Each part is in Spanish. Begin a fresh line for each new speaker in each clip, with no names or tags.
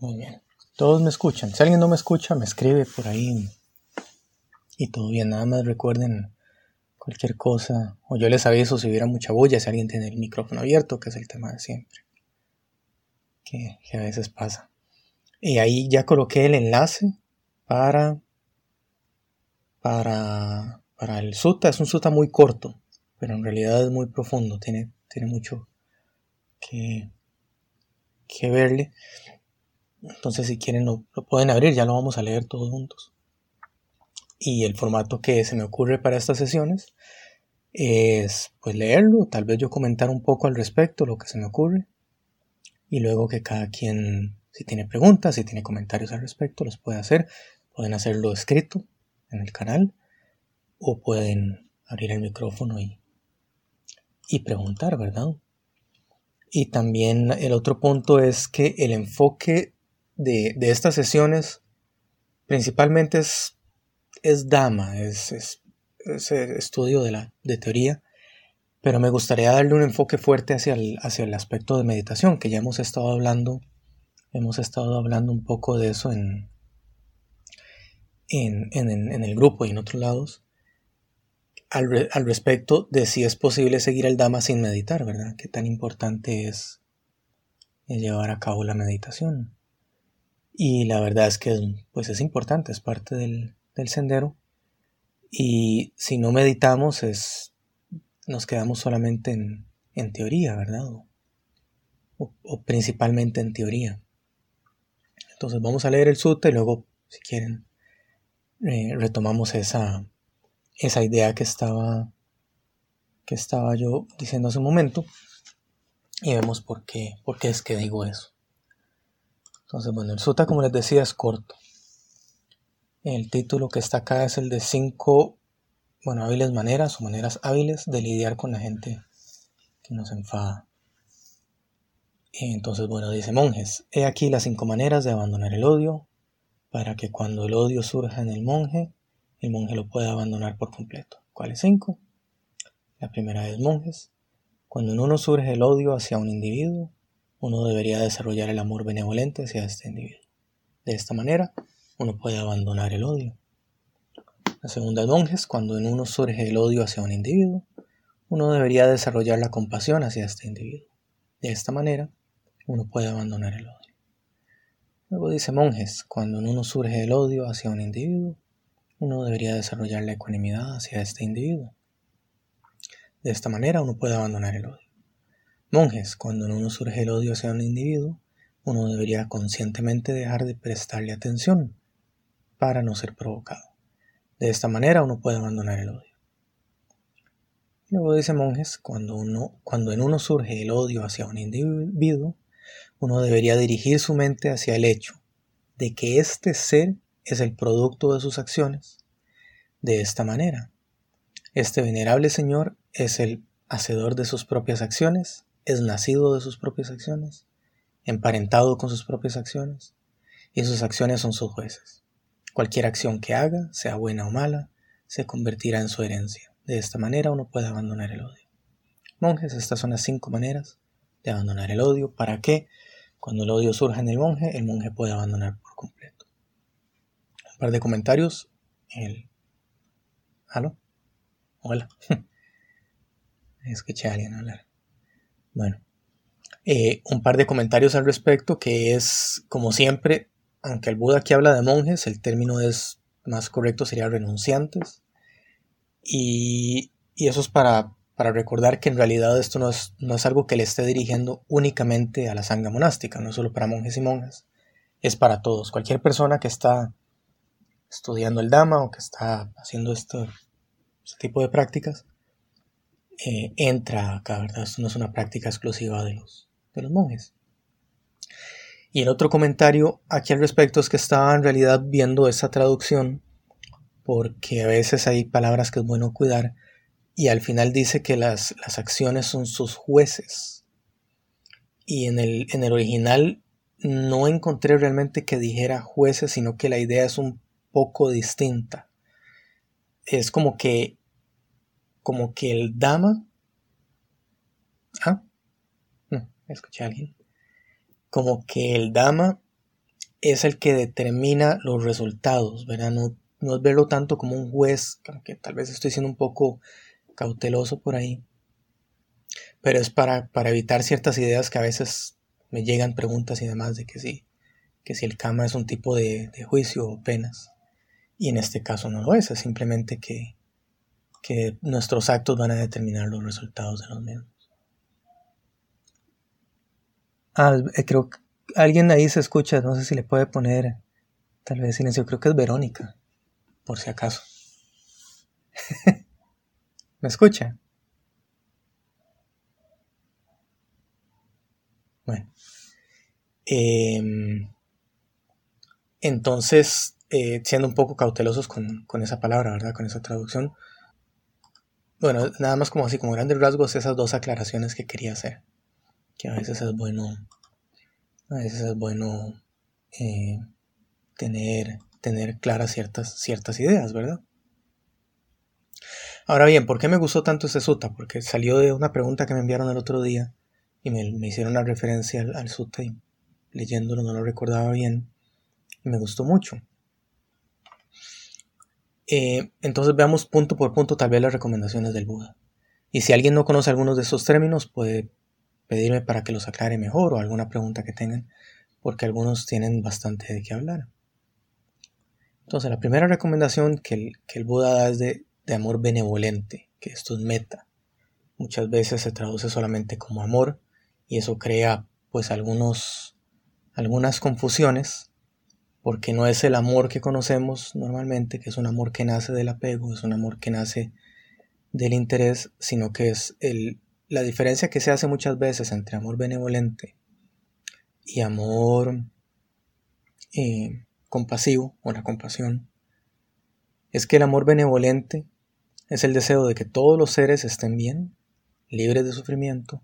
Muy bien. Todos me escuchan. Si alguien no me escucha, me escribe por ahí. Y todo bien. Nada más recuerden cualquier cosa. O yo les aviso si hubiera mucha bulla, si alguien tiene el micrófono abierto, que es el tema de siempre. Que, a veces pasa. Y ahí ya coloqué el enlace para, para, para el SUTA. Es un SUTA muy corto, pero en realidad es muy profundo. Tiene, tiene mucho que, que verle. Entonces si quieren lo, pueden abrir, ya lo vamos a leer todos juntos. Y el formato que se me ocurre para estas sesiones es pues leerlo, tal vez yo comentar un poco al respecto, lo que se me ocurre. Y luego que cada quien, si tiene preguntas, si tiene comentarios al respecto, los puede hacer. Pueden hacerlo escrito en el canal o pueden abrir el micrófono y, y preguntar, ¿verdad? Y también el otro punto es que el enfoque de, estas sesiones principalmente es, es Dama, es, es, estudio de, la, de teoría, pero me gustaría darle un enfoque fuerte hacia el, hacia el aspecto de meditación, que ya hemos estado hablando, hemos estado hablando un poco de eso en, en, en, el grupo y en otros lados, al, al, respecto de si es posible seguir el Dama sin meditar, ¿verdad? Qué tan importante es llevar a cabo la meditación. Y la verdad es que pues es importante, es parte del, sendero. Y si no meditamos, es, nos quedamos solamente en, teoría, ¿verdad? O, principalmente en teoría. Entonces vamos a leer el sutta y luego, si quieren, eh, retomamos esa, esa idea que estaba, que estaba yo diciendo hace un momento y vemos por qué, por qué es que digo eso. Entonces, bueno, el sutta, como les decía, es corto. El título que está acá es el de cinco, bueno, hábiles maneras o maneras hábiles de lidiar con la gente que nos enfada. Entonces, bueno, dice monjes, he aquí las cinco maneras de abandonar el odio, para que cuando el odio surja en el monje, el monje lo pueda abandonar por completo. ¿Cuáles cinco? La primera es monjes. Cuando en uno surge el odio hacia un individuo, uno debería desarrollar el amor benevolente hacia este individuo. De esta manera, uno puede abandonar el odio. La segunda monjes, cuando en uno surge el odio hacia un individuo, uno debería desarrollar la compasión hacia este individuo. De esta manera, uno puede abandonar el odio. Luego dice monjes, cuando en uno surge el odio hacia un individuo, uno debería desarrollar la ecuanimidad hacia este individuo. De esta manera uno puede abandonar el odio. Monjes, cuando en uno surge el odio hacia un individuo, uno debería conscientemente dejar de prestarle atención para no ser provocado. De esta manera uno puede abandonar el odio. Luego dice monjes, cuando, uno, cuando en uno surge el odio hacia un individuo, uno debería dirigir su mente hacia el hecho de que este ser es el producto de sus acciones. De esta manera, este venerable Señor es el hacedor de sus propias acciones es nacido de sus propias acciones, emparentado con sus propias acciones, y sus acciones son sus jueces. Cualquier acción que haga, sea buena o mala, se convertirá en su herencia. De esta manera uno puede abandonar el odio. Monjes, estas son las cinco maneras de abandonar el odio para que, cuando el odio surja en el monje, el monje pueda abandonar por completo. Un par de comentarios. El... ¿Aló? Hola. Escuché a alguien hablar. Bueno, eh, un par de comentarios al respecto, que es, como siempre, aunque el Buda aquí habla de monjes, el término es más correcto sería renunciantes. Y, eso es para, para, recordar que en realidad esto no es, no es algo que le esté dirigiendo únicamente a la sangha monástica, no solo para monjes y monjas, es para todos. Cualquier persona que está estudiando el Dhamma o que está haciendo este tipo de prácticas, entra acá, ¿verdad? Esto no es una práctica exclusiva de los, monjes. Y el otro comentario aquí al respecto es que estaba en realidad viendo esa traducción porque a veces hay palabras que es bueno cuidar y al final dice que las, acciones son sus jueces. Y en el original no encontré realmente que dijera jueces, sino que la idea es un poco distinta. Es como que como que el dama... Ah, no, escuché a alguien. Como que el dama es el que determina los resultados, ¿verdad? No, no es verlo tanto como un juez, que tal vez estoy siendo un poco cauteloso por ahí, pero es para, para evitar ciertas ideas que a veces me llegan preguntas y demás de que sí, que si el karma es un tipo de juicio o penas. Y en este caso no lo es, es simplemente que, que nuestros actos van a determinar los resultados de los mismos. Ah, eh, creo que alguien ahí se escucha, no sé si le puede poner tal vez silencio, creo que es Verónica, por si acaso. ¿Me escucha? Bueno. Em, entonces, eh, siendo un poco cautelosos con, con, esa palabra, ¿verdad? Con esa traducción. Bueno, nada más como así, como grandes rasgos, esas dos aclaraciones que quería hacer. Que a veces es bueno, a veces es bueno eh, tener, tener claras ciertas, ciertas ideas, ¿verdad? Ahora bien, ¿por qué me gustó tanto este sutta? Porque salió de una pregunta que me enviaron el otro día y me, hicieron una referencia al, al y leyéndolo no lo recordaba bien y me gustó mucho. Eh, entonces veamos punto por punto tal vez las recomendaciones del Buda. Y si alguien no conoce algunos de estos términos, puede pedirme para que los aclare mejor o alguna pregunta que tengan, porque algunos tienen bastante de qué hablar. Entonces, la primera recomendación que el, que el Buda da es de, de, amor benevolente, que esto es meta. Muchas veces se traduce solamente como amor y eso crea pues algunos, algunas confusiones porque no es el amor que conocemos normalmente, que es un amor que nace del apego, es un amor que nace del interés, sino que es el, la diferencia que se hace muchas veces entre amor benevolente y amor eh, compasivo o la compasión, es que el amor benevolente es el deseo de que todos los seres estén bien, libres de sufrimiento,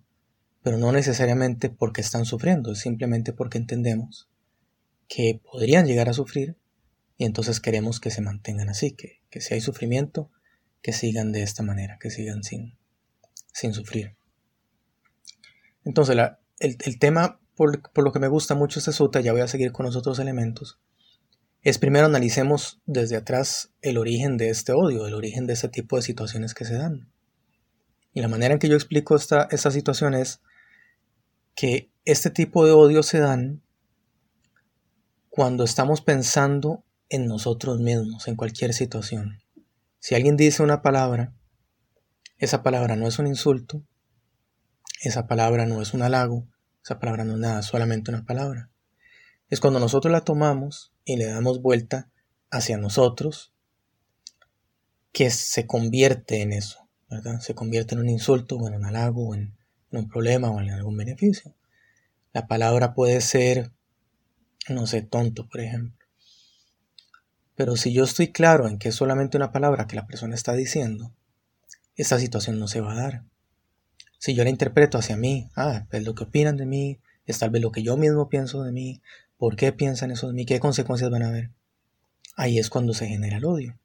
pero no necesariamente porque están sufriendo, es simplemente porque entendemos que podrían llegar a sufrir y entonces queremos que se mantengan así, que, que si hay sufrimiento, que sigan de esta manera, que sigan sin, sin sufrir. Entonces, el, tema por, lo que me gusta mucho este sutta, ya voy a seguir con los otros elementos, es primero analicemos desde atrás el origen de este odio, el origen de ese tipo de situaciones que se dan. Y la manera en que yo explico esta, esta situación es que este tipo de odio se dan cuando estamos pensando en nosotros mismos, en cualquier situación. Si alguien dice una palabra, esa palabra no es un insulto, esa palabra no es un halago, esa palabra no es nada, solamente una palabra. Es cuando nosotros la tomamos y le damos vuelta hacia nosotros que se convierte en eso, ¿verdad? Se convierte en un insulto o en un halago o en, en un problema o en algún beneficio. La palabra puede ser no sé, tonto, por ejemplo. Pero si yo estoy claro en que es solamente una palabra que la persona está diciendo, esta situación no se va a dar. Si yo la interpreto hacia mí, ah, es lo que opinan de mí, es tal vez lo que yo mismo pienso de mí, por qué piensan eso de mí, qué consecuencias van a haber. Ahí es cuando se genera el odio.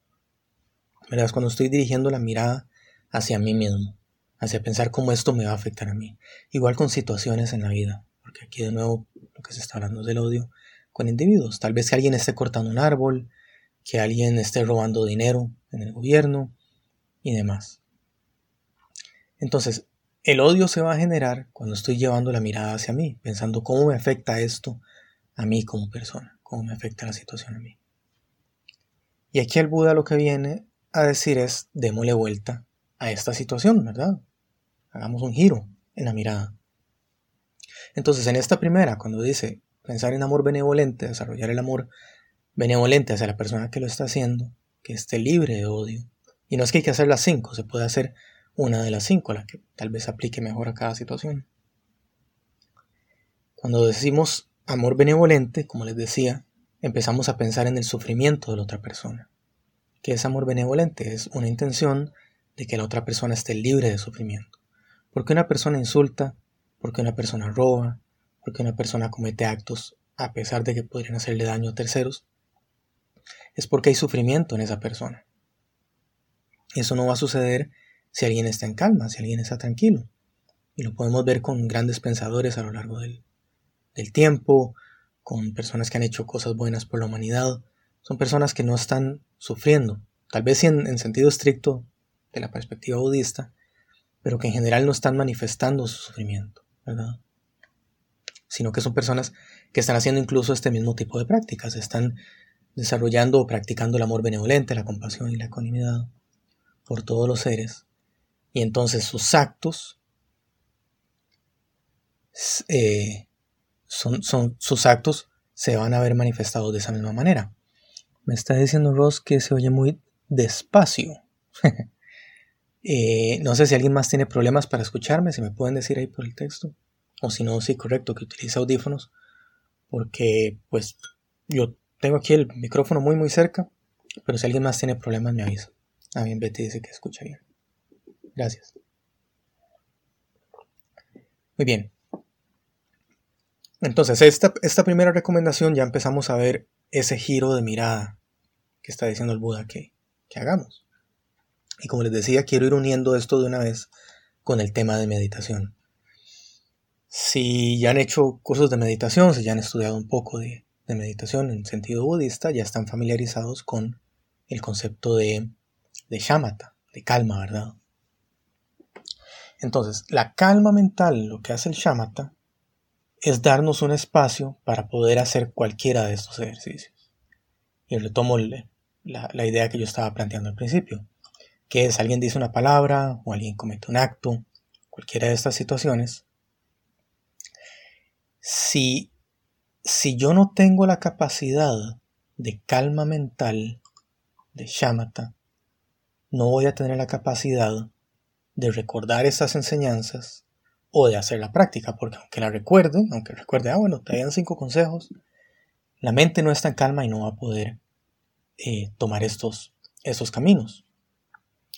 ¿Verdad? Es cuando estoy dirigiendo la mirada hacia mí mismo, hacia pensar cómo esto me va a afectar a mí. Igual con situaciones en la vida, porque aquí de nuevo lo que se está hablando es del odio, con individuos. Tal vez que alguien esté cortando un árbol, que alguien esté robando dinero en el gobierno y demás. Entonces, el odio se va a generar cuando estoy llevando la mirada hacia mí, pensando cómo me afecta esto a mí como persona, cómo me afecta la situación a mí. Y aquí el Buda lo que viene a decir es, démosle vuelta a esta situación, ¿verdad? Hagamos un giro en la mirada. Entonces, en esta primera, cuando dice, pensar en amor benevolente, desarrollar el amor benevolente hacia la persona que lo está haciendo, que esté libre de odio. Y no es que hay que hacer las cinco, se puede hacer una de las cinco, la que tal vez aplique mejor a cada situación. Cuando decimos amor benevolente, como les decía, empezamos a pensar en el sufrimiento de la otra persona. ¿Qué es amor benevolente? Es una intención de que la otra persona esté libre de sufrimiento. Porque una persona insulta, porque una persona roba, porque una persona comete actos a pesar de que podrían hacerle daño a terceros, es porque hay sufrimiento en esa persona. Eso no va a suceder si alguien está en calma, si alguien está tranquilo. Y lo podemos ver con grandes pensadores a lo largo del, tiempo, con personas que han hecho cosas buenas por la humanidad. Son personas que no están sufriendo, tal vez en, en sentido estricto de la perspectiva budista, pero que en general no están manifestando su sufrimiento, ¿verdad? Sino que son personas que están haciendo incluso este mismo tipo de prácticas, están desarrollando o practicando el amor benevolente, la compasión y la ecuanimidad por todos los seres. Y entonces sus actos eh, son, son, sus actos se van a ver manifestados de esa misma manera. Me está diciendo Ross que se oye muy despacio. Eh, no sé si alguien más tiene problemas para escucharme, si me pueden decir ahí por el texto. O si no, sí, correcto, que utilice audífonos. Porque, pues, yo tengo aquí el micrófono muy, muy cerca. Pero si alguien más tiene problemas, me avisa. Ah, bien, Betty dice que escucha bien. Gracias. Muy bien. Entonces, esta, esta primera recomendación ya empezamos a ver ese giro de mirada que está diciendo el Buda que, que hagamos. Y como les decía, quiero ir uniendo esto de una vez con el tema de meditación. Si ya han hecho cursos de meditación, si ya han estudiado un poco de, meditación en sentido budista, ya están familiarizados con el concepto de, de shamatha, de calma, ¿verdad? Entonces, la calma mental, lo que hace el shamatha, es darnos un espacio para poder hacer cualquiera de estos ejercicios. Y retomo la idea que yo estaba planteando al principio, que es alguien dice una palabra o alguien comete un acto, cualquiera de estas situaciones. Si, si yo no tengo la capacidad de calma mental, de shamatha, no voy a tener la capacidad de recordar esas enseñanzas o de hacer la práctica, porque aunque la recuerde, aunque recuerde, ah, bueno, te dan cinco consejos, la mente no está en calma y no va a poder eh, tomar estos, estos caminos.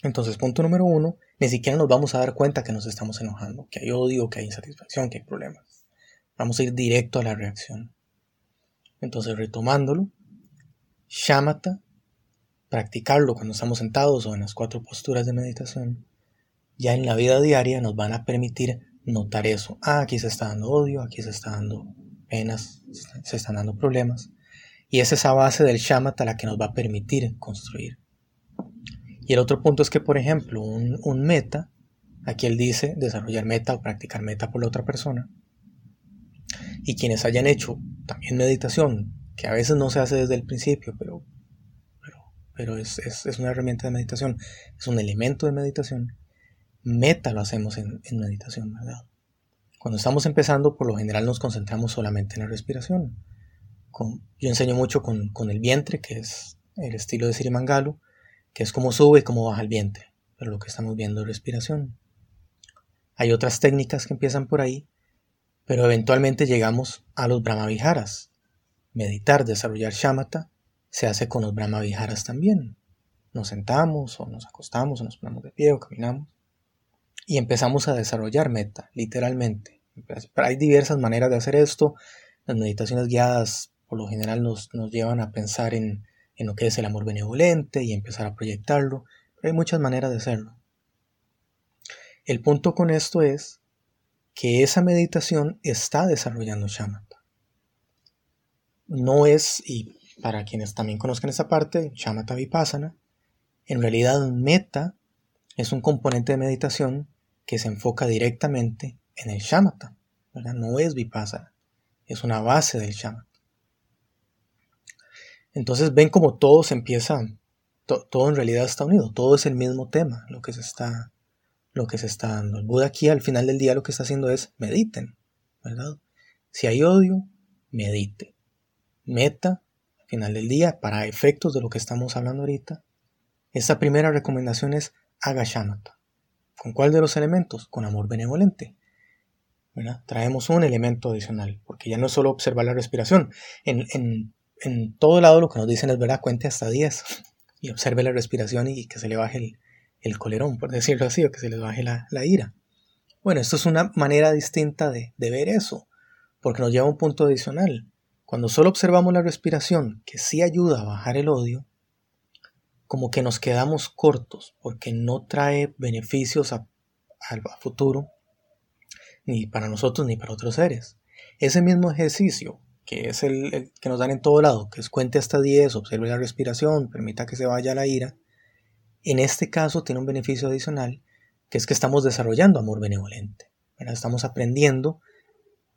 Entonces, punto número uno, ni siquiera nos vamos a dar cuenta que nos estamos enojando, que hay odio, que hay insatisfacción, que hay problemas. Vamos a ir directo a la reacción. Entonces, retomándolo, shamatha, practicarlo cuando estamos sentados o en las cuatro posturas de meditación, ya en la vida diaria nos van a permitir notar eso. Ah, aquí se está dando odio, aquí se está dando penas, se están dando problemas. Y es esa base del shamatha la que nos va a permitir construir. Y el otro punto es que, por ejemplo, un, un meta, aquí él dice desarrollar meta o practicar meta por la otra persona. Y quienes hayan hecho también meditación, que a veces no se hace desde el principio, pero, pero, es, es, es una herramienta de meditación, es un elemento de meditación meta lo hacemos en, meditación, ¿verdad? Cuando estamos empezando, por lo general nos concentramos solamente en la respiración. yo enseño mucho con, el vientre, que es el estilo de Sirimangalu, que es como sube y cómo baja el vientre, pero lo que estamos viendo es respiración. Hay otras técnicas que empiezan por ahí, pero eventualmente llegamos a los Brahmaviharas. Meditar, desarrollar shamatha, se hace con los Brahmaviharas también. Nos sentamos o nos acostamos o nos ponemos de pie o caminamos y empezamos a desarrollar meta, literalmente. hay diversas maneras de hacer esto. Las meditaciones guiadas por lo general nos, llevan a pensar en, en lo que es el amor benevolente y empezar a proyectarlo, pero hay muchas maneras de hacerlo. El punto con esto es que esa meditación está desarrollando shamatha. No es, y para quienes también conozcan esa parte, shamatha vipassana, en realidad meta es un componente de meditación que se enfoca directamente en el shamatha. No es vipassana, es una base del shamatha. Entonces ven como todo se empieza, todo en realidad está unido, todo es el mismo tema, lo que se está, lo que se está dando. El Buda aquí al final del día lo que está haciendo es mediten, ¿verdad? Si hay odio, medite. Meta, al final del día, para efectos de lo que estamos hablando ahorita, esta primera recomendación es haga shamatha. ¿Con cuál de los elementos? Con amor benevolente. Traemos un elemento adicional, porque ya no es solo observar la respiración. En, en, todo lado lo que nos dicen es, ¿verdad? Cuente hasta 10 y observe la respiración y que se le baje el, el colerón, por decirlo así, o que se le baje la, la ira. Bueno, esto es una manera distinta de, de, ver eso, porque nos lleva a un punto adicional. Cuando solo observamos la respiración, que sí ayuda a bajar el odio, como que nos quedamos cortos porque no trae beneficios al futuro, ni para nosotros ni para otros seres. Ese mismo ejercicio, que es el, que nos dan en todo lado, que es cuente hasta 10, observe la respiración, permita que se vaya la ira, en este caso tiene un beneficio adicional, que es que estamos desarrollando amor benevolente. Estamos aprendiendo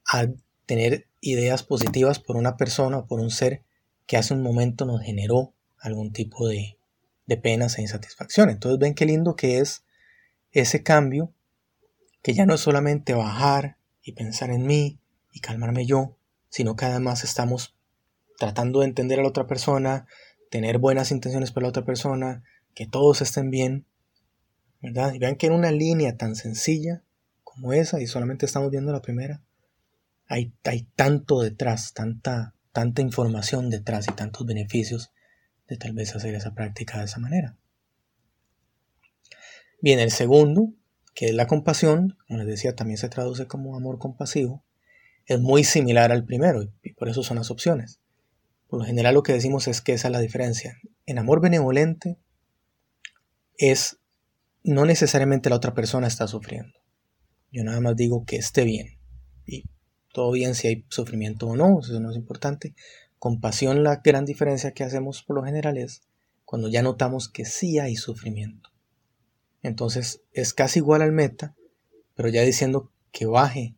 a tener ideas positivas por una persona o por un ser que hace un momento nos generó algún tipo de, de penas e insatisfacción. Entonces ven qué lindo que es ese cambio, que ya no es solamente bajar y pensar en mí y calmarme yo, sino que además estamos tratando de entender a la otra persona, tener buenas intenciones para la otra persona, que todos estén bien, ¿verdad? Y vean que en una línea tan sencilla como esa, y solamente estamos viendo la primera, hay, tanto detrás, tanta, tanta información detrás y tantos beneficios de tal vez hacer esa práctica de esa manera. Bien, el segundo, que es la compasión, como les decía, también se traduce como amor compasivo, es muy similar al primero y por eso son las opciones. Por lo general lo que decimos es que esa es la diferencia. En amor benevolente es no necesariamente la otra persona está sufriendo. Yo nada más digo que esté bien. Y todo bien si hay sufrimiento o no, eso no es importante. Compasión, la gran diferencia que hacemos por lo general es cuando ya notamos que sí hay sufrimiento. Entonces es casi igual al meta, pero ya diciendo que baje,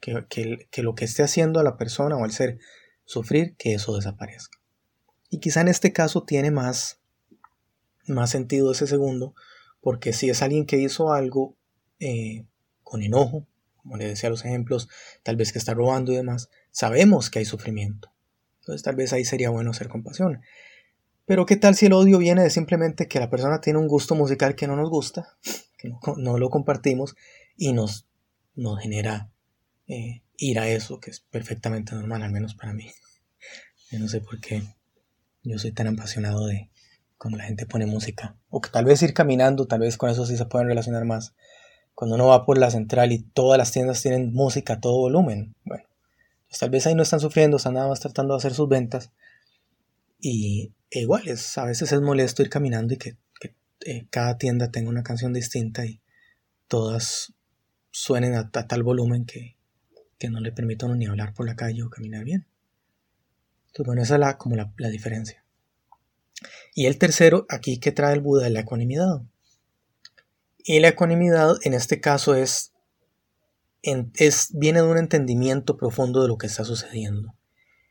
que, que, lo que esté haciendo a la persona o al ser sufrir, que eso desaparezca. Y quizá en este caso tiene más, más sentido ese segundo, porque si es alguien que hizo algo eh, con enojo, como le decía los ejemplos, tal vez que está robando y demás, sabemos que hay sufrimiento. Entonces tal vez ahí sería bueno ser compasión. Pero ¿qué tal si el odio viene de simplemente que la persona tiene un gusto musical que no nos gusta, que no, lo compartimos y nos, nos genera eh, ir a eso, que es perfectamente normal, al menos para mí. Yo no sé por qué yo soy tan apasionado de cuando la gente pone música. O que tal vez ir caminando, tal vez con eso sí se pueden relacionar más. Cuando uno va por la central y todas las tiendas tienen música a todo volumen. Bueno, pues tal vez ahí no están sufriendo, están nada más tratando de hacer sus ventas. Y e igual, es, a veces es molesto ir caminando y que, eh, cada tienda tenga una canción distinta y todas suenen a, tal volumen que, que, no le permitan ni hablar por la calle o caminar bien. Entonces, bueno, esa es la, como la, la diferencia. Y el tercero, aquí que trae el Buda, la ecuanimidad. Y la ecuanimidad en este caso es, es, viene de un entendimiento profundo de lo que está sucediendo.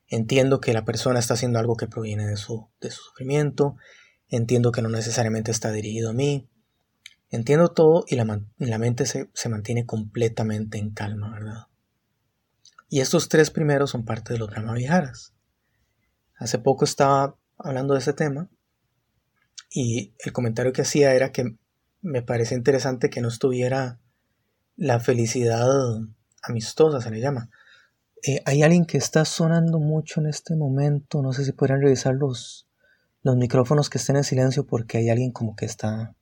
Entiendo que la persona está haciendo algo que proviene de su, de su sufrimiento. Entiendo que no necesariamente está dirigido a mí. Entiendo todo y la, la mente se, se, mantiene completamente en calma, ¿verdad? Y estos tres primeros son parte de los Brahma Viharas. Hace poco estaba hablando de ese tema y el comentario que hacía era que me parece interesante que no estuviera la felicidad amistosa, se le llama. Eh, hay alguien que está sonando mucho en este momento, no sé si podrían revisar los, los micrófonos que estén en silencio porque hay alguien como que está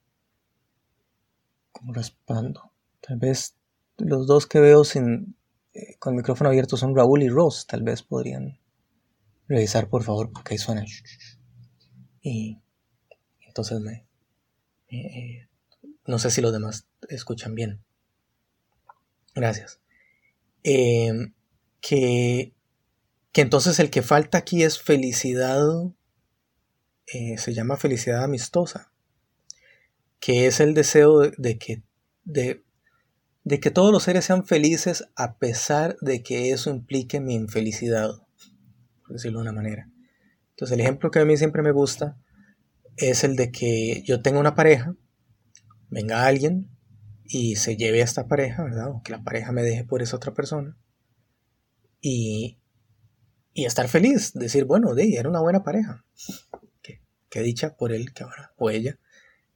como raspando. Tal vez los dos que veo sin, eh, con el micrófono abierto son Raúl y Ross, tal vez podrían revisar por favor porque ahí suena. Y entonces me... Eh, no sé si los demás escuchan bien. Gracias. Em, que, que entonces el que falta aquí es felicidad, eh, se llama felicidad amistosa, que es el deseo de, que, de, de que todos los seres sean felices a pesar de que eso implique mi infelicidad, decirlo de una manera. Entonces el ejemplo que a mí siempre me gusta es el de que yo tengo una pareja, venga alguien y se lleve a esta pareja, ¿verdad? O que la pareja me deje por esa otra persona. Y, y estar feliz, decir, bueno, de, era una buena pareja. Qué, dicha por él que ahora, o ella,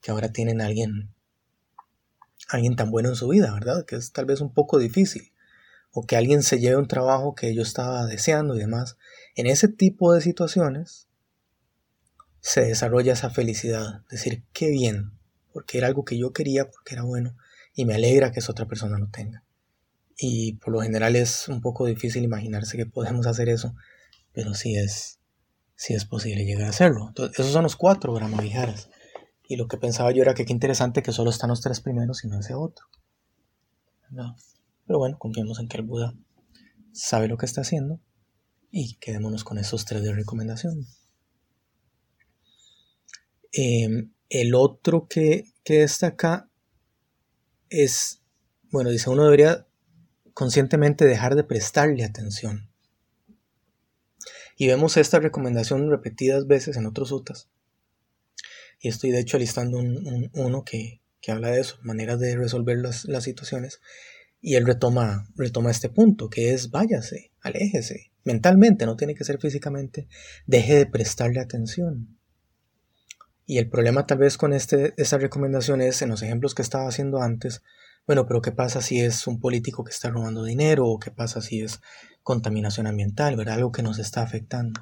que ahora tienen a alguien, alguien tan bueno en su vida, ¿verdad? Que es tal vez un poco difícil. O que alguien se lleve un trabajo que yo estaba deseando y demás. En ese tipo de situaciones, se desarrolla esa felicidad, decir, qué bien, porque era algo que yo quería, porque era bueno, y me alegra que esa otra persona lo tenga. Y por lo general es un poco difícil imaginarse que podemos hacer eso, pero sí es, sí es posible llegar a hacerlo. Entonces, esos son los cuatro Viharas. Y lo que pensaba yo era que qué interesante que solo están los tres primeros y no ese otro. Pero bueno, confiemos en que el Buda sabe lo que está haciendo Y quedémonos con esos tres de recomendación. Em, el otro que, que destaca es, bueno, dice uno debería conscientemente dejar de prestarle atención. Y vemos esta recomendación repetidas veces en otros utas. Y estoy de hecho alistando un, uno que, habla de eso, maneras de resolver las, las, situaciones. Y él retoma, retoma este punto, que es váyase, aléjese, mentalmente, no tiene que ser físicamente, deje de prestarle atención. Y el problema tal vez con este, esta recomendación es, en los ejemplos que estaba haciendo antes, bueno, pero ¿qué pasa si es un político que está robando dinero? ¿O qué pasa si es contaminación ambiental? ¿Verdad? Algo que nos está afectando.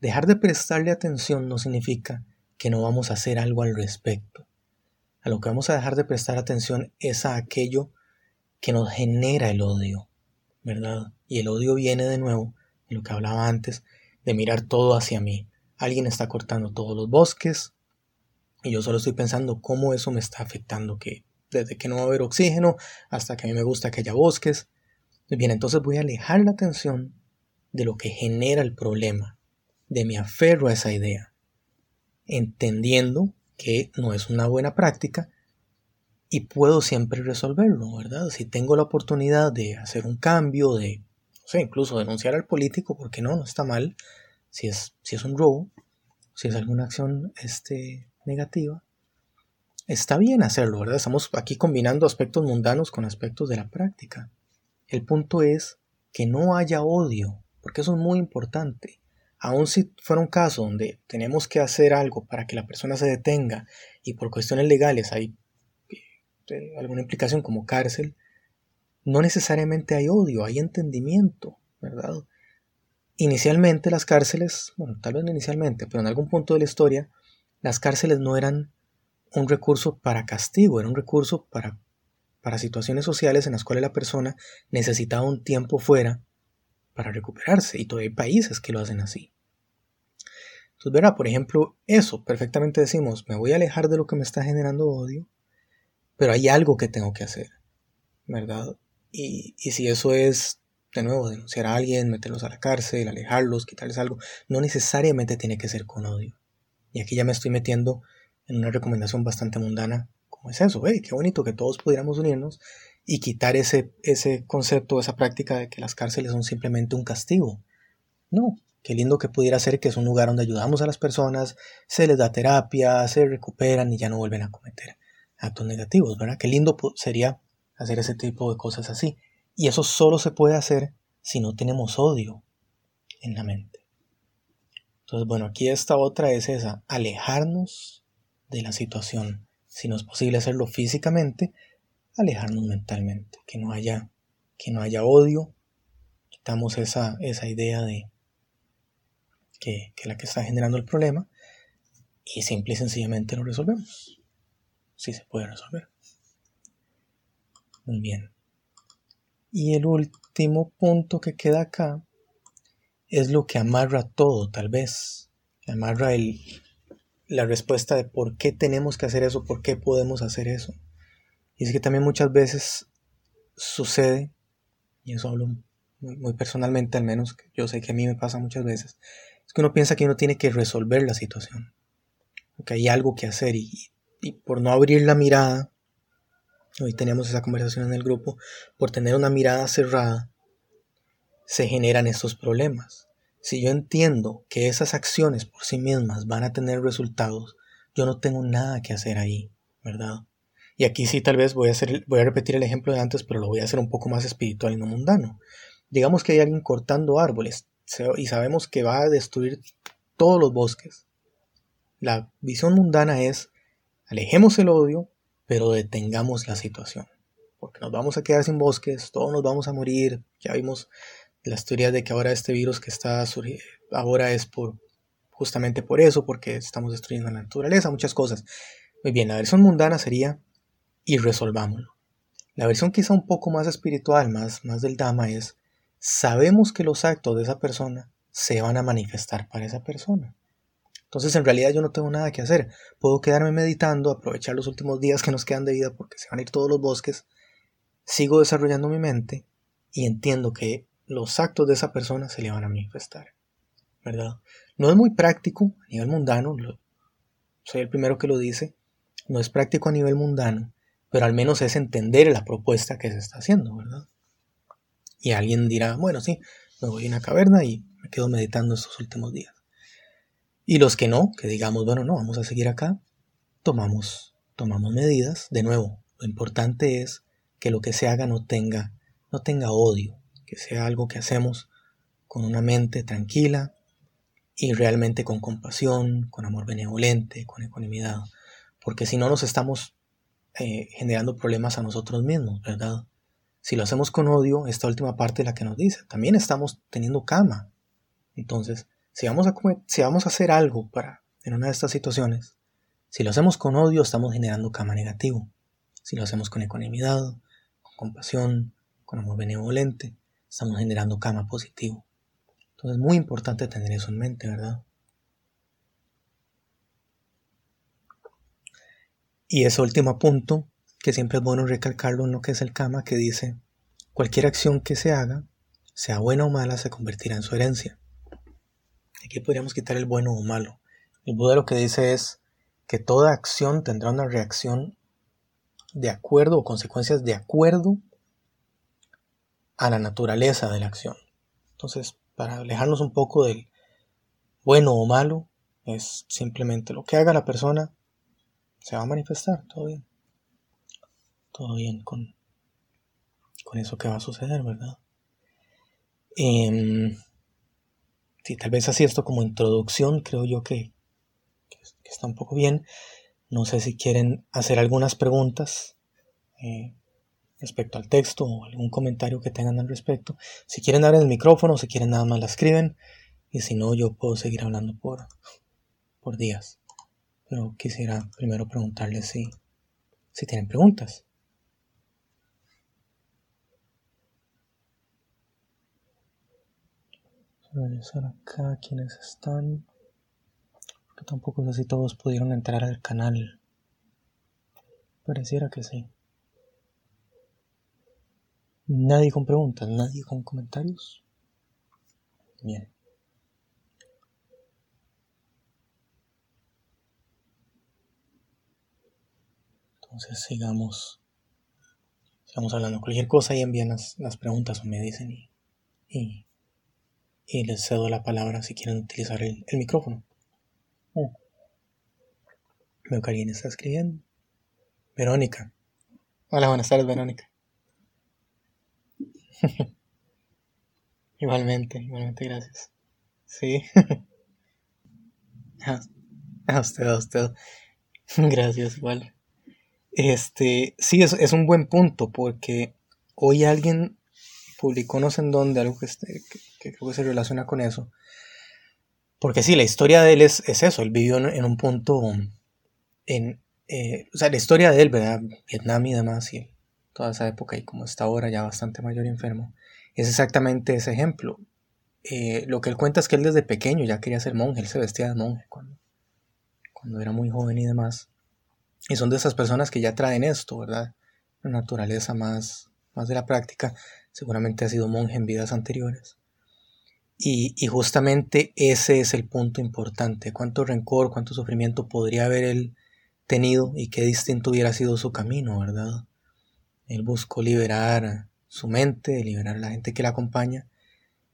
Dejar de prestarle atención no significa que no vamos a hacer algo al respecto. A lo que vamos a dejar de prestar atención es a aquello que nos genera el odio, ¿verdad? Y el odio viene de nuevo, de lo que hablaba antes, de mirar todo hacia mí, alguien está cortando todos los bosques y yo solo estoy pensando cómo eso me está afectando, que desde que no va a haber oxígeno hasta que a mí me gusta que haya bosques. Bien, entonces voy a alejar la atención de lo que genera el problema, de mi aferro a esa idea, entendiendo que no es una buena práctica y puedo siempre resolverlo, ¿verdad? Si tengo la oportunidad de hacer un cambio, de, no sé, incluso denunciar al político, porque no, no está mal, si es, si es un robo, si es alguna acción este, negativa, está bien hacerlo, ¿verdad? Estamos aquí combinando aspectos mundanos con aspectos de la práctica. El punto es que no haya odio, porque eso es muy importante. Aun si fuera un caso donde tenemos que hacer algo para que la persona se detenga y por cuestiones legales hay eh, alguna implicación como cárcel, no necesariamente hay odio, hay entendimiento, ¿verdad? Inicialmente las cárceles, bueno, tal vez no inicialmente, pero en algún punto de la historia, las cárceles no eran un recurso para castigo, era un recurso para, para situaciones sociales en las cuales la persona necesitaba un tiempo fuera para recuperarse, y todavía hay países que lo hacen así. Entonces, verá, por ejemplo, eso, perfectamente decimos, me voy a alejar de lo que me está generando odio, pero hay algo que tengo que hacer, ¿verdad? Y, y si eso es de nuevo, denunciar a alguien, meterlos a la cárcel, alejarlos, quitarles algo, no necesariamente tiene que ser con odio. Y aquí ya me estoy metiendo en una recomendación bastante mundana, como es eso, hey, qué bonito que todos pudiéramos unirnos y quitar ese, ese concepto, esa práctica de que las cárceles son simplemente un castigo. No, qué lindo que pudiera ser que es un lugar donde ayudamos a las personas, se les da terapia, se recuperan y ya no vuelven a cometer actos negativos, ¿verdad? Qué lindo sería hacer ese tipo de cosas así. Y eso solo se puede hacer si no tenemos odio en la mente. Entonces, bueno, aquí esta otra es esa, alejarnos de la situación. Si no es posible hacerlo físicamente, alejarnos mentalmente, que no haya, que no haya odio, quitamos esa, esa idea de que, que la que está generando el problema y simple y sencillamente lo resolvemos. Sí se puede resolver. Muy bien. Y el último punto que queda acá es lo que amarra todo, tal vez. Amarra el, la respuesta de por qué tenemos que hacer eso, por qué podemos hacer eso. Y es que también muchas veces sucede, y eso hablo muy, personalmente al menos, que yo sé que a mí me pasa muchas veces, es que uno piensa que uno tiene que resolver la situación, que hay algo que hacer y, y por no abrir la mirada hoy teníamos esa conversación en el grupo, por tener una mirada cerrada, se generan estos problemas. Si yo entiendo que esas acciones por sí mismas van a tener resultados, yo no tengo nada que hacer ahí, ¿verdad? Y aquí sí tal vez voy a, hacer, voy a repetir el ejemplo de antes, pero lo voy a hacer un poco más espiritual y no mundano. Digamos que hay alguien cortando árboles y sabemos que va a destruir todos los bosques. La visión mundana es alejemos el odio, pero detengamos la situación. Porque nos vamos a quedar sin bosques, todos nos vamos a morir. Ya vimos las teorías de que ahora este virus que está surgiendo, ahora es por justamente por eso, porque estamos destruyendo la naturaleza, muchas cosas. Muy bien, la versión mundana sería y resolvámoslo. La versión quizá un poco más espiritual, más, más del Dama es, sabemos que los actos de esa persona se van a manifestar para esa persona. Entonces en realidad yo no tengo nada que hacer. Puedo quedarme meditando, aprovechar los últimos días que nos quedan de vida porque se van a ir todos los bosques. Sigo desarrollando mi mente y entiendo que los actos de esa persona se le van a manifestar. ¿Verdad? No es muy práctico a nivel mundano, soy el primero que lo dice, no es práctico a nivel mundano, pero al menos es entender la propuesta que se está haciendo, ¿verdad? Y alguien dirá, bueno, sí, me voy a una caverna y me quedo meditando estos últimos días. Y los que no, que digamos, bueno, no, vamos a seguir acá, tomamos, tomamos medidas. De nuevo, lo importante es que lo que se haga no tenga, no tenga odio, que sea algo que hacemos con una mente tranquila y realmente con compasión, con amor benevolente, con ecuanimidad, porque si no nos estamos eh, generando problemas a nosotros mismos, ¿verdad? Si lo hacemos con odio, esta última parte es la que nos dice, también estamos teniendo cama. Entonces, si vamos a, hacer algo para en una de estas situaciones, si lo hacemos con odio, estamos generando cama negativo. Si lo hacemos con ecuanimidad, con compasión, con amor benevolente, estamos generando kama positivo. Entonces es muy importante tener eso en mente, ¿verdad? Y ese último punto, que siempre es bueno recalcarlo en lo que es el kama, que dice, cualquier acción que se haga, sea buena o mala, se convertirá en su herencia. Aquí podríamos quitar el bueno o malo. El Buda lo que dice es que toda acción tendrá una reacción de acuerdo o consecuencias de acuerdo a la naturaleza de la acción. Entonces, para alejarnos un poco del bueno o malo, es simplemente lo que haga la persona se va a manifestar, todo bien. Todo bien con, con eso que va a suceder, ¿verdad? Eh, sí, tal vez así esto como introducción, creo yo que, está un poco bien. No sé si quieren hacer algunas preguntas eh, respecto al texto o algún comentario que tengan al respecto. Si quieren dar el micrófono, si quieren nada más la escriben. Y si no, yo puedo seguir hablando por, por días. Pero quisiera primero preguntarles si, si tienen preguntas. Revisar acá quienes están. Porque tampoco sé si todos pudieron entrar al canal. Pareciera que sí. Nadie con preguntas, nadie con comentarios. Bien. Entonces sigamos, sigamos hablando. Cualquier cosa y envían las, preguntas o me dicen y les cedo la palabra si quieren utilizar el, micrófono. Oh. Veo que alguien está escribiendo. Verónica. Hola, buenas tardes, Verónica. igualmente, igualmente, gracias. Sí. a usted, a usted. gracias, igual. Este, sí, es, es un buen punto porque hoy alguien publicó no sé en dónde algo que, este, que, creo que se relaciona con eso. Porque sí, la historia de él es, eso, él vivió en, un punto, en, eh, o sea, la historia de él, ¿verdad? Vietnam y demás, y toda esa época, y como está ahora ya bastante mayor y enfermo, es exactamente ese ejemplo. Eh, lo que él cuenta es que él desde pequeño ya quería ser monje, él se vestía de monje cuando, cuando era muy joven y demás. Y son de esas personas que ya traen esto, ¿verdad? Una naturaleza más, más de la práctica seguramente ha sido monje en vidas anteriores. Y, justamente ese es el punto importante. ¿Cuánto rencor, cuánto sufrimiento podría haber él tenido y qué distinto hubiera sido su camino, verdad? Él buscó liberar su mente, liberar a la gente que la acompaña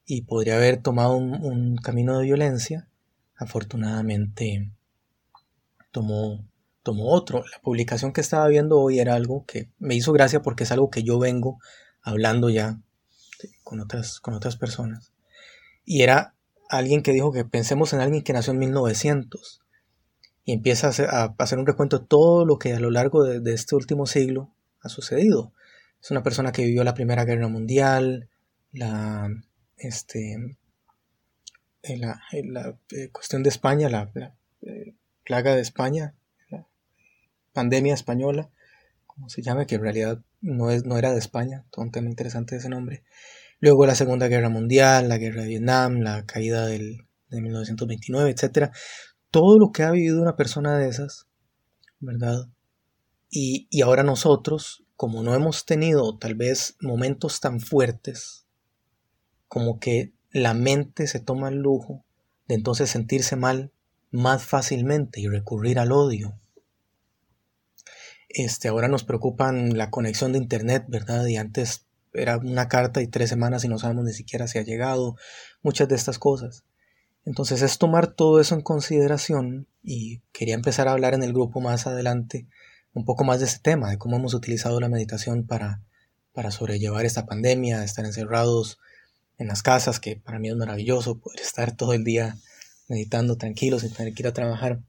y podría haber tomado un, camino de violencia. Afortunadamente tomó, tomó otro. La publicación que estaba viendo hoy era algo que me hizo gracia porque es algo que yo vengo hablando ya con otras, con otras personas. Y era alguien que dijo que pensemos en alguien que nació en 1900 y empieza a hacer, un recuento de todo lo que a lo largo de, este último siglo ha sucedido. Es una persona que vivió la Primera Guerra Mundial, la, este, eh, la, eh, la eh, cuestión de España, la, plaga de España, la pandemia española, como se llama, que en realidad no, es, no era de España, todo un tema interesante ese nombre. Luego la Segunda Guerra Mundial, la Guerra de Vietnam, la caída del, de 1929, etc. Todo lo que ha vivido una persona de esas, ¿verdad? Y, y ahora nosotros, como no hemos tenido tal vez momentos tan fuertes como que la mente se toma el lujo de entonces sentirse mal más fácilmente y recurrir al odio. Este, ahora nos preocupan la conexión de internet, ¿verdad? Y antes era una carta y tres semanas y no sabemos ni siquiera si ha llegado, muchas de estas cosas. Entonces es tomar todo eso en consideración y quería empezar a hablar en el grupo más adelante un poco más de ese tema, de cómo hemos utilizado la meditación para, para sobrellevar esta pandemia, estar encerrados en las casas, que para mí es maravilloso poder estar todo el día meditando tranquilo sin tener que ir a trabajar.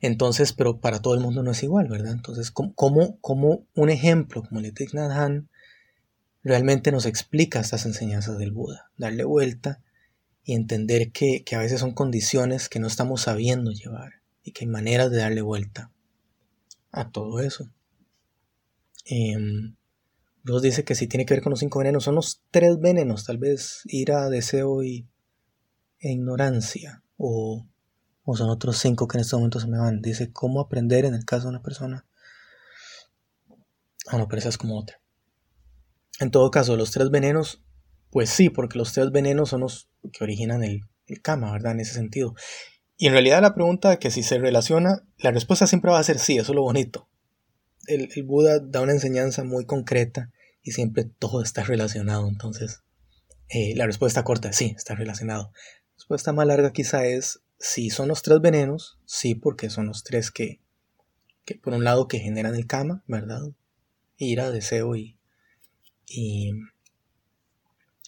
Entonces, pero para todo el mundo no es igual, ¿verdad? Entonces, como, como un ejemplo, como el Nhat Hanh, realmente nos explica estas enseñanzas del Buda, darle vuelta y entender que, a veces son condiciones que no estamos sabiendo llevar y que hay maneras de darle vuelta a todo eso. Eh, Dios dice que si tiene que ver con los cinco venenos, son los tres venenos, tal vez ira, deseo y, e ignorancia, o, o son otros cinco que en este momento se me van. Dice cómo aprender en el caso de una persona. Ah, no, pero esa es como otra. En todo caso, los tres venenos, pues sí, porque los tres venenos son los que originan el, el ¿verdad? En ese sentido. Y en realidad la pregunta que si se relaciona, la respuesta siempre va a ser sí, eso es lo bonito. El, el, Buda da una enseñanza muy concreta y siempre todo está relacionado. Entonces, eh, la respuesta corta es sí, está relacionado. La respuesta más larga quizá es si son los tres venenos, sí, porque son los tres que, que por un lado que generan el kama, ¿verdad? Ira, deseo y, y,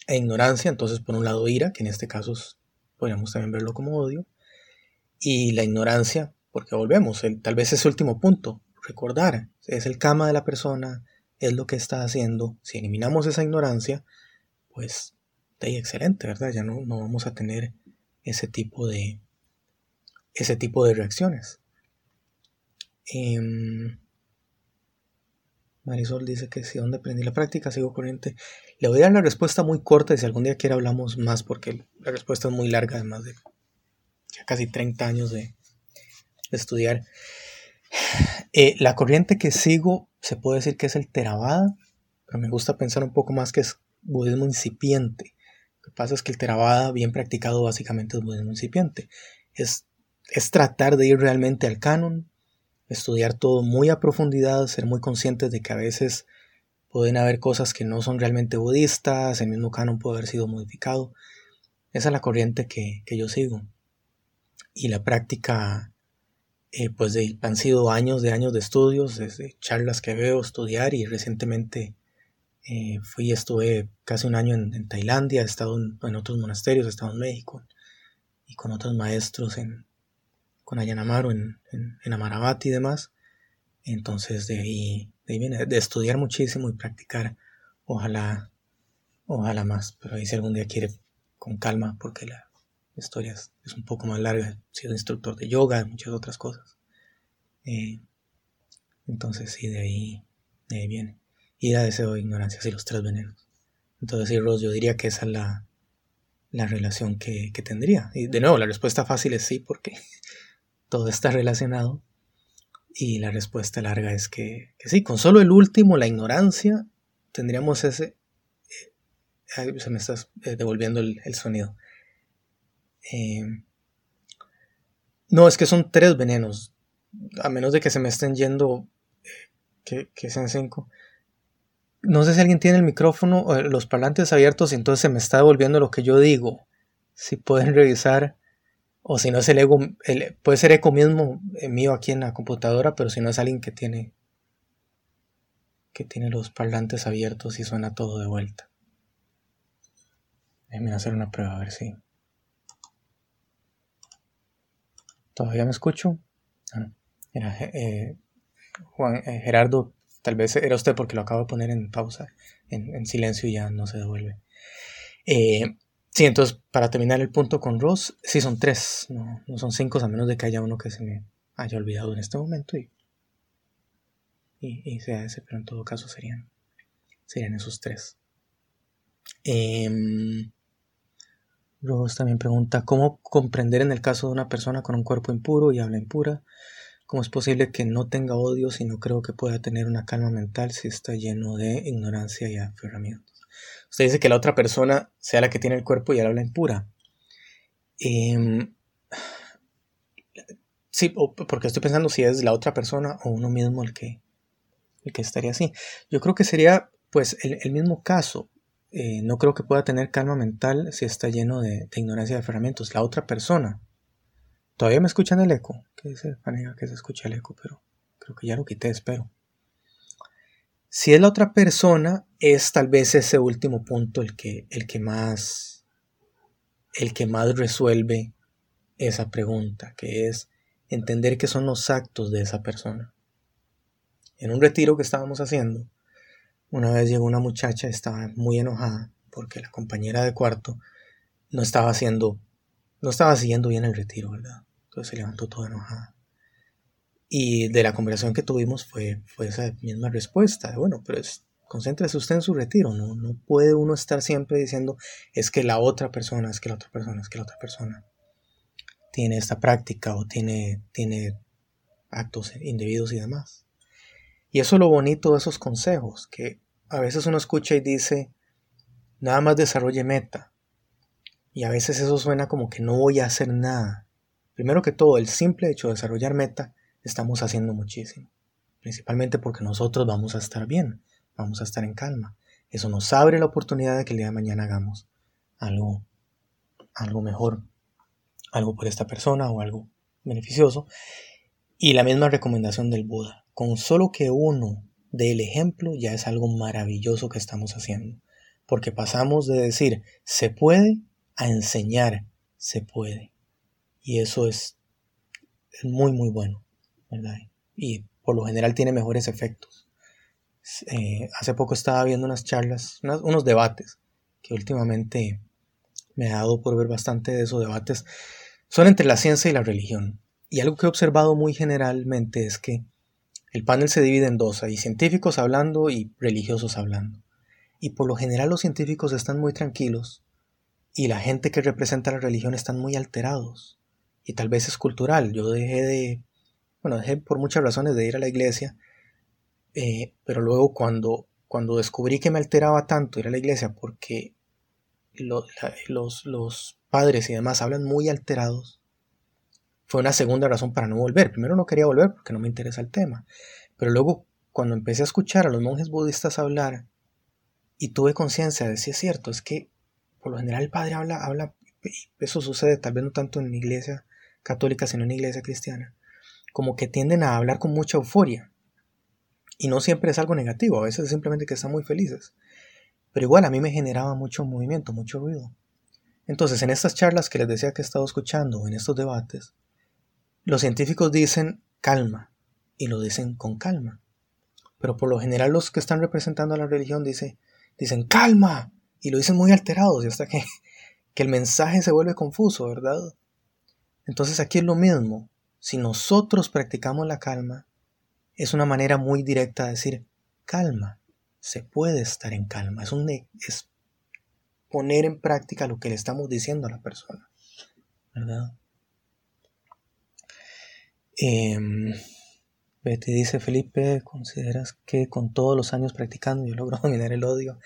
e ignorancia, entonces por un lado ira, que en este caso podríamos también verlo como odio, y la ignorancia, porque volvemos, el, tal vez ese último punto, recordar, es el kama de la persona, es lo que está haciendo, si eliminamos esa ignorancia, pues de excelente, ¿verdad? Ya no, no vamos a tener ese tipo de, ese tipo de reacciones. Eh, Marisol dice que si donde aprendí la práctica, sigo corriente. Le voy a dar la respuesta muy corta y si algún día quiere hablamos más porque la respuesta es muy larga, además de ya casi 30 años de, estudiar. Eh, la corriente que sigo se puede decir que es el Theravada, pero me gusta pensar un poco más que es budismo incipiente. Lo que pasa es que el Theravada, bien practicado, básicamente es budismo incipiente. Es, es tratar de ir realmente al canon, estudiar todo muy a profundidad, ser muy conscientes de que a veces pueden haber cosas que no son realmente budistas, el mismo canon puede haber sido modificado. Esa es la corriente que, yo sigo. Y la práctica, eh, pues de, han sido años de años de estudios, desde charlas que veo, estudiar y recientemente eh, fui, estuve casi un año en, Tailandia, he estado en, en, otros monasterios, he estado en México y con otros maestros en, con Ayanamaru en, en, en y demás. Entonces de ahí, de ahí viene, de estudiar muchísimo y practicar. Ojalá, ojalá más. Pero ahí si algún día quiere con calma, porque la historia es, un poco más larga. He sido instructor de yoga, y muchas otras cosas. Eh, entonces sí, de ahí, de ahí viene. Ira, deseo, ignorancia, sí, los tres venenos. Entonces sí, Ross, yo diría que esa es la, la relación que, que, tendría. Y de nuevo, la respuesta fácil es sí, porque todo está relacionado. Y la respuesta larga es que, sí, con solo el último, la ignorancia, tendríamos ese... Eh, se me está eh, devolviendo el, sonido. Eh, no, es que son tres venenos. A menos de que se me estén yendo, que, que sean cinco. No sé si alguien tiene el micrófono los parlantes abiertos entonces se me está devolviendo lo que yo digo. Si pueden revisar o si no es el ego, puede ser eco mismo eh, mío aquí en la computadora, pero si no es alguien que tiene que tiene los parlantes abiertos y suena todo de vuelta. Déjenme hacer una prueba a ver si. ¿Todavía me escucho? Ah, era, eh, Juan eh, Gerardo, tal vez era usted porque lo acabo de poner en pausa, en, en silencio y ya no se devuelve. Eh, Sí, entonces para terminar el punto con Ross, sí son tres, no, son cinco, a menos de que haya uno que se me haya olvidado en este momento y, y, sea ese, pero en todo caso serían, serían esos tres. Eh, Ross también pregunta, ¿cómo comprender en el caso de una persona con un cuerpo impuro y habla impura? ¿Cómo es posible que no tenga odio si no creo que pueda tener una calma mental si está lleno de ignorancia y aferramientos? Usted dice que la otra persona sea la que tiene el cuerpo y él habla impura. Em, sí, porque estoy pensando si es la otra persona o uno mismo el que, el que estaría así. Yo creo que sería pues el, mismo caso. Eh, no creo que pueda tener calma mental si está lleno de, ignorancia de ferramentos. La otra persona. Todavía me escuchan el eco. Que Panega que se escucha el eco, pero creo que ya lo quité, espero. Si es la otra persona, es tal vez ese último punto el que, el que más el que más resuelve esa pregunta, que es entender qué son los actos de esa persona. En un retiro que estábamos haciendo, una vez llegó una muchacha, estaba muy enojada porque la compañera de cuarto no estaba haciendo, no estaba siguiendo bien el retiro, ¿verdad? Entonces se levantó toda enojada. Y de la conversación que tuvimos fue, fue esa misma respuesta, de, bueno, pero es, concéntrese usted en su retiro, ¿no? No puede uno estar siempre diciendo, es que la otra persona, es que la otra persona, es que la otra persona tiene esta práctica o tiene, tiene actos indebidos y demás. Y eso es lo bonito de esos consejos, que a veces uno escucha y dice, nada más desarrolle meta. Y a veces eso suena como que no voy a hacer nada. Primero que todo, el simple hecho de desarrollar meta, estamos haciendo muchísimo. Principalmente porque nosotros vamos a estar bien, vamos a estar en calma. Eso nos abre la oportunidad de que el día de mañana hagamos algo, algo mejor, algo por esta persona o algo beneficioso. Y la misma recomendación del Buda. Con solo que uno dé el ejemplo ya es algo maravilloso que estamos haciendo. Porque pasamos de decir se puede a enseñar se puede. Y eso es, muy muy bueno. Y por lo general tiene mejores efectos. Eh, hace poco estaba viendo unas charlas, unos debates, que últimamente me ha dado por ver bastante de esos debates, son entre la ciencia y la religión. Y algo que he observado muy generalmente es que el panel se divide en dos, hay científicos hablando y religiosos hablando. Y por lo general los científicos están muy tranquilos y la gente que representa la religión están muy alterados. Y tal vez es cultural. Yo dejé de, bueno, dejé por muchas razones de ir a la iglesia eh, pero luego cuando, cuando descubrí que me alteraba tanto ir a la iglesia porque los, los padres y demás hablan muy alterados, fue una segunda razón para no volver. Primero no quería volver porque no me interesa el tema. Pero luego cuando empecé a escuchar a los monjes budistas hablar y tuve conciencia de si es cierto, es que por lo general el padre habla, habla, eso sucede tal vez no tanto en la iglesia católica, sino en la iglesia cristiana, como que tienden a hablar con mucha euforia. Y no siempre es algo negativo, a veces es simplemente que están muy felices. Pero igual a mí me generaba mucho movimiento, mucho ruido. Entonces, en estas charlas que les decía que he estado escuchando, en estos debates, los científicos dicen calma, y lo dicen con calma. Pero por lo general los que están representando a la religión dicen, dicen calma, y lo dicen muy alterados, y hasta que, que el mensaje se vuelve confuso, ¿verdad? Entonces aquí es lo mismo. Si nosotros practicamos la calma, es una manera muy directa de decir calma. Se puede estar en calma. Es, un, es poner en práctica lo que le estamos diciendo a la persona. ¿Verdad? Eh, Betty dice, Felipe, ¿consideras que con todos los años practicando yo logro dominar el odio?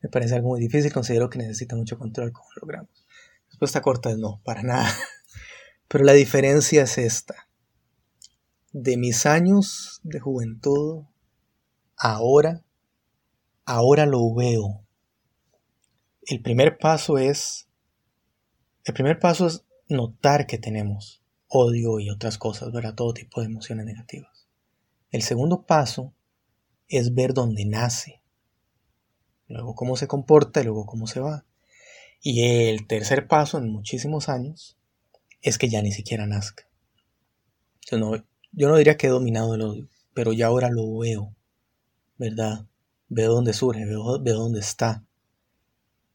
Me parece algo muy difícil, considero que necesita mucho control, ¿cómo logramos? Respuesta corta es no, para nada. Pero la diferencia es esta de mis años de juventud, ahora, ahora lo veo. El primer paso es, el primer paso es notar que tenemos odio y otras cosas, ¿verdad? Todo tipo de emociones negativas. El segundo paso es ver dónde nace, luego cómo se comporta y luego cómo se va. Y el tercer paso en muchísimos años es que ya ni siquiera nazca. Entonces no, yo no diría que he dominado el odio, pero ya ahora lo veo, ¿verdad? Veo dónde surge, veo, dónde está.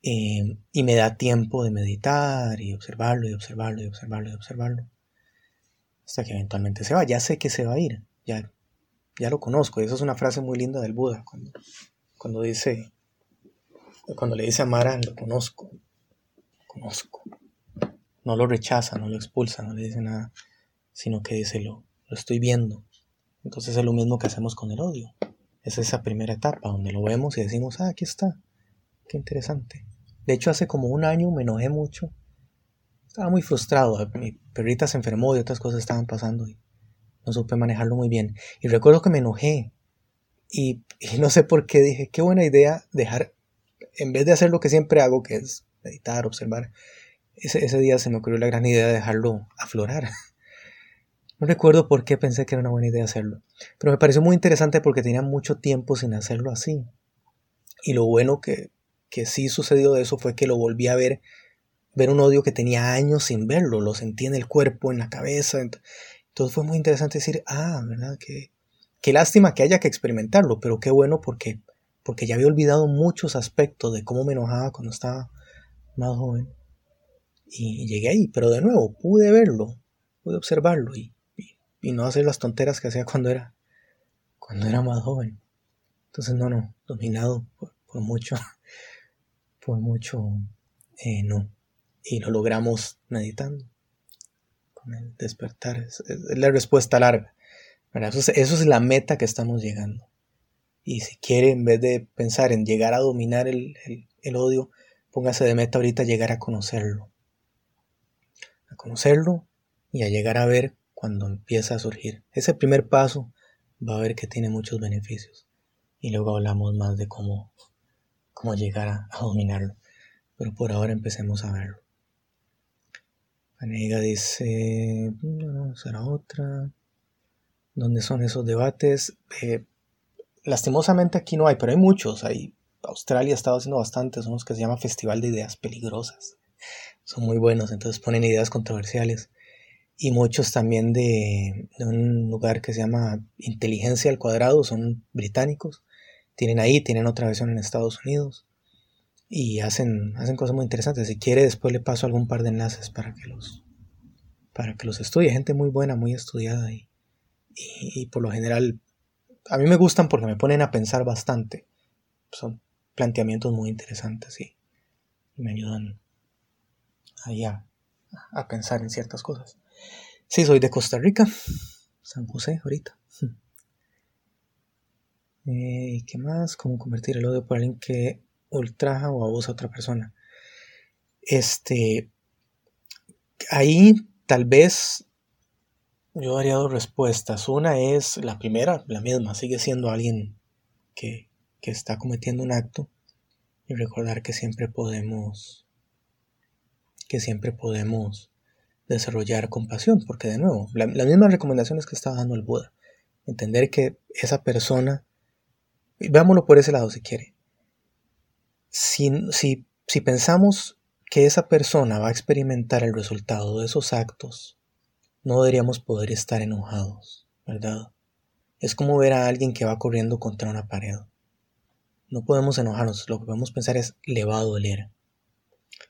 Eh, y me da tiempo de meditar y observarlo y observarlo y observarlo y observarlo. Hasta que eventualmente se va. Ya sé que se va a ir. Ya, ya lo conozco. Y eso es una frase muy linda del Buda. Cuando, cuando dice, cuando le dice a Mara, lo conozco. Conozco. No lo rechaza, no lo expulsa, no le dice nada. Sino que dice lo, lo estoy viendo. Entonces es lo mismo que hacemos con el odio. Es esa primera etapa donde lo vemos y decimos, ah, aquí está. qué interesante. De hecho, hace como un año me enojé mucho. Estaba muy frustrado. Mi perrita se enfermó y otras cosas estaban pasando y no supe manejarlo muy bien. Y recuerdo que me enojé. Y, no sé por qué dije, qué buena idea dejar, en vez de hacer lo que siempre hago, que es meditar, observar, ese, ese día se me ocurrió la gran idea de dejarlo aflorar. No recuerdo por qué pensé que era una buena idea hacerlo, pero me pareció muy interesante porque tenía mucho tiempo sin hacerlo así. Y lo bueno que, que sí sucedió de eso fue que lo volví a ver, ver un odio que tenía años sin verlo, lo sentí en el cuerpo, en la cabeza. Entonces fue muy interesante decir, ah, ¿verdad? Que, qué lástima que haya que experimentarlo, pero qué bueno porque, porque ya había olvidado muchos aspectos de cómo me enojaba cuando estaba más joven. Y llegué ahí, pero de nuevo, pude verlo, pude observarlo y y no hacer las tonteras que hacía cuando era, cuando era más joven. Entonces, no, no, dominado por, mucho, por mucho, eh, no. Y lo logramos meditando, con el despertar. Es, la respuesta larga. Eso, es, la meta que estamos llegando. Y si quiere, en vez de pensar en llegar a dominar el, el odio, póngase de meta ahorita llegar a conocerlo. A conocerlo y a llegar a ver cuando empieza a surgir. Ese primer paso va a ver que tiene muchos beneficios. Y luego hablamos más de cómo, cómo llegar a, dominarlo. Pero por ahora empecemos a verlo. Panega dice, no, será otra. ¿Dónde son esos debates? Eh, lastimosamente aquí no hay, pero hay muchos. Hay, Australia ha estado haciendo bastantes, unos que se llama Festival de Ideas Peligrosas. Son muy buenos, entonces ponen ideas controversiales y muchos también de, un lugar que se llama Inteligencia al Cuadrado, son británicos. Tienen ahí, tienen otra versión en Estados Unidos y hacen, hacen cosas muy interesantes. Si quiere, después le paso algún par de enlaces para que los, para que los estudie. Gente muy buena, muy estudiada y, y, por lo general a mí me gustan porque me ponen a pensar bastante. Son planteamientos muy interesantes y, me ayudan ahí a pensar en ciertas cosas. Sí, soy de Costa Rica, San José, ahorita. Eh, ¿Qué más? ¿Cómo convertir el odio por alguien que ultraja o abusa a otra persona? Este. Ahí tal vez yo daría dos respuestas. Una es la primera, la misma, sigue siendo alguien que, que está cometiendo un acto. Y recordar que siempre podemos. que siempre podemos desarrollar compasión, porque de nuevo, las mismas recomendaciones que estaba dando el Buda, entender que esa persona, veámoslo por ese lado si quiere, si, si, si pensamos que esa persona va a experimentar el resultado de esos actos, no deberíamos poder estar enojados, ¿verdad? Es como ver a alguien que va corriendo contra una pared. No podemos enojarnos, lo que podemos pensar es le va a doler.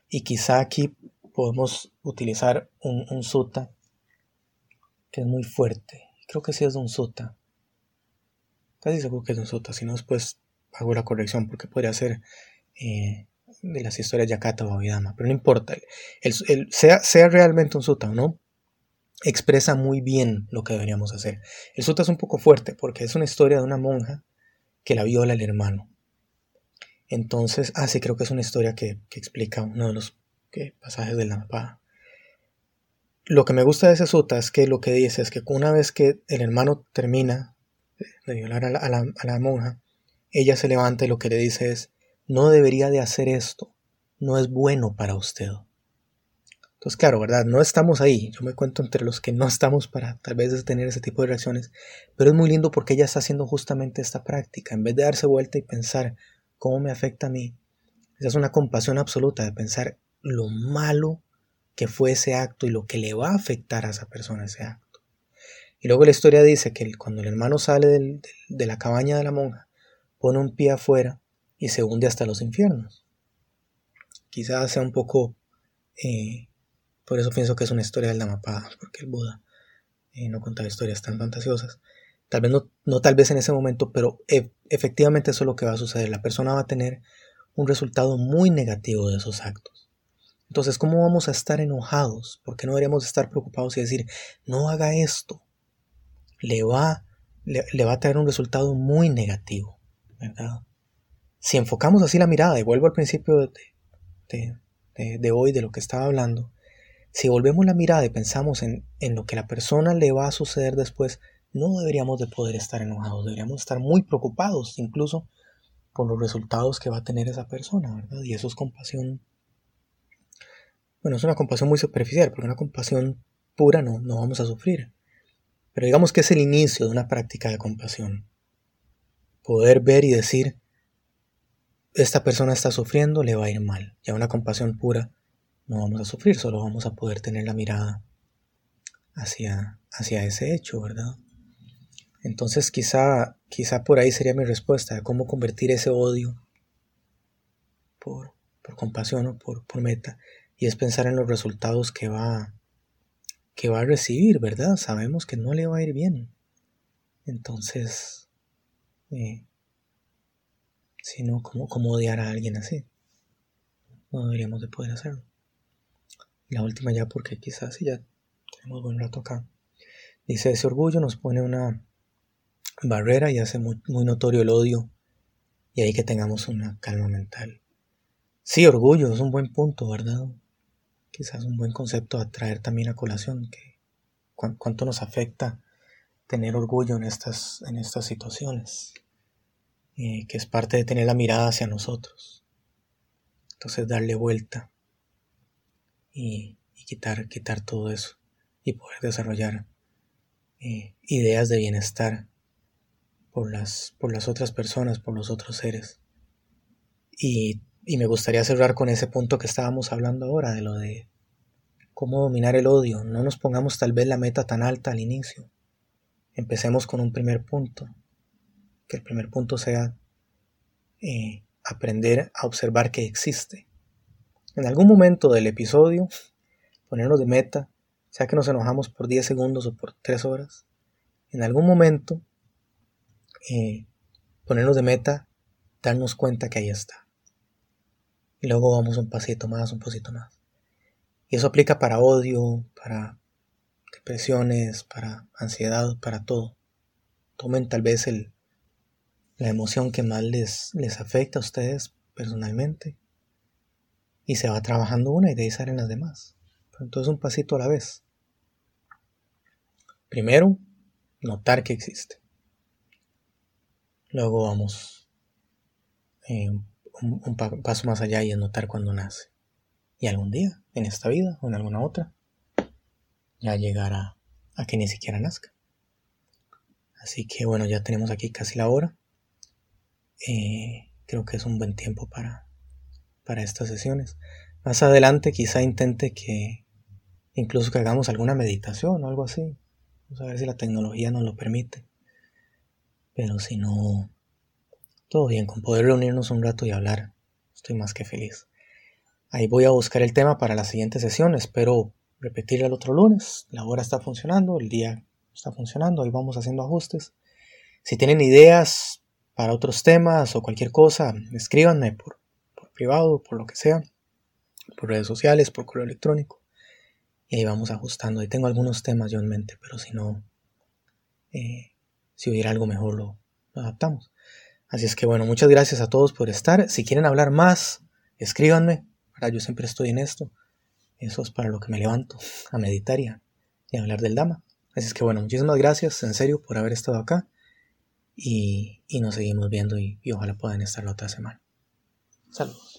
Y quizá aquí podemos utilizar un, un sutta que es muy fuerte. Creo que sí es de un sutta. Casi seguro que es de un sutta. Si no, después hago la corrección porque podría ser eh, de las historias de Yakata o Abhidhamma. Pero no importa. El, sea, sea realmente un sutta o no, expresa muy bien lo que deberíamos hacer. El sutta es un poco fuerte porque es una historia de una monja que la viola el hermano. Entonces, ah, sí, creo que es una historia que, que explica uno de los pasajes de la mapa. Lo que me gusta de ese sutta es que lo que dice es que una vez que el hermano termina de violar a la, monja, ella se levanta y lo que le dice es, no debería de hacer esto, no es bueno para usted. Entonces, claro, ¿verdad? No estamos ahí. Yo me cuento entre los que no estamos para tal vez tener ese tipo de reacciones. Pero es muy lindo porque ella está haciendo justamente esta práctica. En vez de darse vuelta y pensar cómo me afecta a mí, esa es una compasión absoluta de pensar lo malo que fue ese acto y lo que le va a afectar a esa persona ese acto. Y luego la historia dice que cuando el hermano sale de la cabaña de la monja, pone un pie afuera y se hunde hasta los infiernos. Quizás sea un poco... Eh, por eso pienso que es una historia del Dhammapada, porque el Buda eh, no contaba historias tan fantasiosas. Tal vez no, no tal vez en ese momento, pero e, efectivamente eso es lo que va a suceder. La persona va a tener un resultado muy negativo de esos actos. Entonces, ¿cómo vamos a estar enojados? Porque no deberíamos estar preocupados y decir, no haga esto. Le va, le, va a traer un resultado muy negativo, ¿verdad? si enfocamos así la mirada, y vuelvo al principio de, de, hoy, de lo que estaba hablando, si volvemos la mirada y pensamos en, en lo que la persona le va a suceder después, no deberíamos de poder estar enojados, deberíamos estar muy preocupados incluso por los resultados que va a tener esa persona, ¿verdad? Y eso es compasión. Bueno, es una compasión muy superficial, porque una compasión pura no, no vamos a sufrir. Pero digamos que es el inicio de una práctica de compasión. Poder ver y decir, esta persona está sufriendo, le va a ir mal. Ya una compasión pura no vamos a sufrir, solo vamos a poder tener la mirada hacia, hacia ese hecho, ¿verdad? Entonces quizá, quizá por ahí sería mi respuesta de cómo convertir ese odio por, por compasión o por, por meta. Y es pensar en los resultados que va, que va a recibir, ¿verdad? Sabemos que no le va a ir bien. Entonces, eh, si no, ¿cómo, ¿cómo odiar a alguien así? No deberíamos de poder hacerlo. La última ya porque quizás ya tenemos buen rato acá. Dice, ese orgullo nos pone una barrera y hace muy, notorio el odio y ahí que tengamos una calma mental. Sí, orgullo es un buen punto, ¿verdad? Quizás un buen concepto a traer también a colación, que cuánto nos afecta tener orgullo en estas, en estas situaciones, eh, que es parte de tener la mirada hacia nosotros. Entonces darle vuelta y, quitar, quitar todo eso y poder desarrollar eh, ideas de bienestar por las, por las otras personas, por los otros seres. Y, y me gustaría cerrar con ese punto que estábamos hablando ahora, de lo de cómo dominar el odio. No nos pongamos tal vez la meta tan alta al inicio. Empecemos con un primer punto. Que el primer punto sea eh, aprender a observar que existe. En algún momento del episodio, ponernos de meta, sea que nos enojamos por 10 segundos o por 3 horas, en algún momento eh, ponernos de meta, darnos cuenta que ahí está. Y luego vamos un pasito más, un pasito más. Y eso aplica para odio, para depresiones, para ansiedad, para todo. Tomen tal vez el, la emoción que más les, les afecta a ustedes personalmente y se va trabajando una y de ahí salen las demás. entonces un pasito a la vez. Primero, notar que existe. Luego vamos eh, un, paso más allá y es notar cuando nace. Y algún día, en esta vida o en alguna otra, ya llegará a que ni siquiera nazca. Así que bueno, ya tenemos aquí casi la hora. Eh, creo que es un buen tiempo para, para estas sesiones. Más adelante quizá intente que incluso que hagamos alguna meditación o algo así. Vamos a ver si la tecnología nos lo permite. Pero si no, todo bien, con poder reunirnos un rato y hablar, estoy más que feliz. Ahí voy a buscar el tema para la siguiente sesión, espero repetir el otro lunes. La hora está funcionando, el día está funcionando, ahí vamos haciendo ajustes. Si tienen ideas para otros temas o cualquier cosa, escríbanme por, privado, por lo que sea, por redes sociales, por correo electrónico. Y ahí vamos ajustando. Ahí tengo algunos temas yo en mente, pero si no, eh, si hubiera algo mejor lo, adaptamos. Así es que bueno, muchas gracias a todos por estar. Si quieren hablar más, escríbanme. Yo siempre estoy en esto. Eso es para lo que me levanto, a meditar y hablar del Dama. Así es que bueno, muchísimas gracias en serio por haber estado acá. Y, nos seguimos viendo y, y ojalá puedan estar la otra semana. Saludos.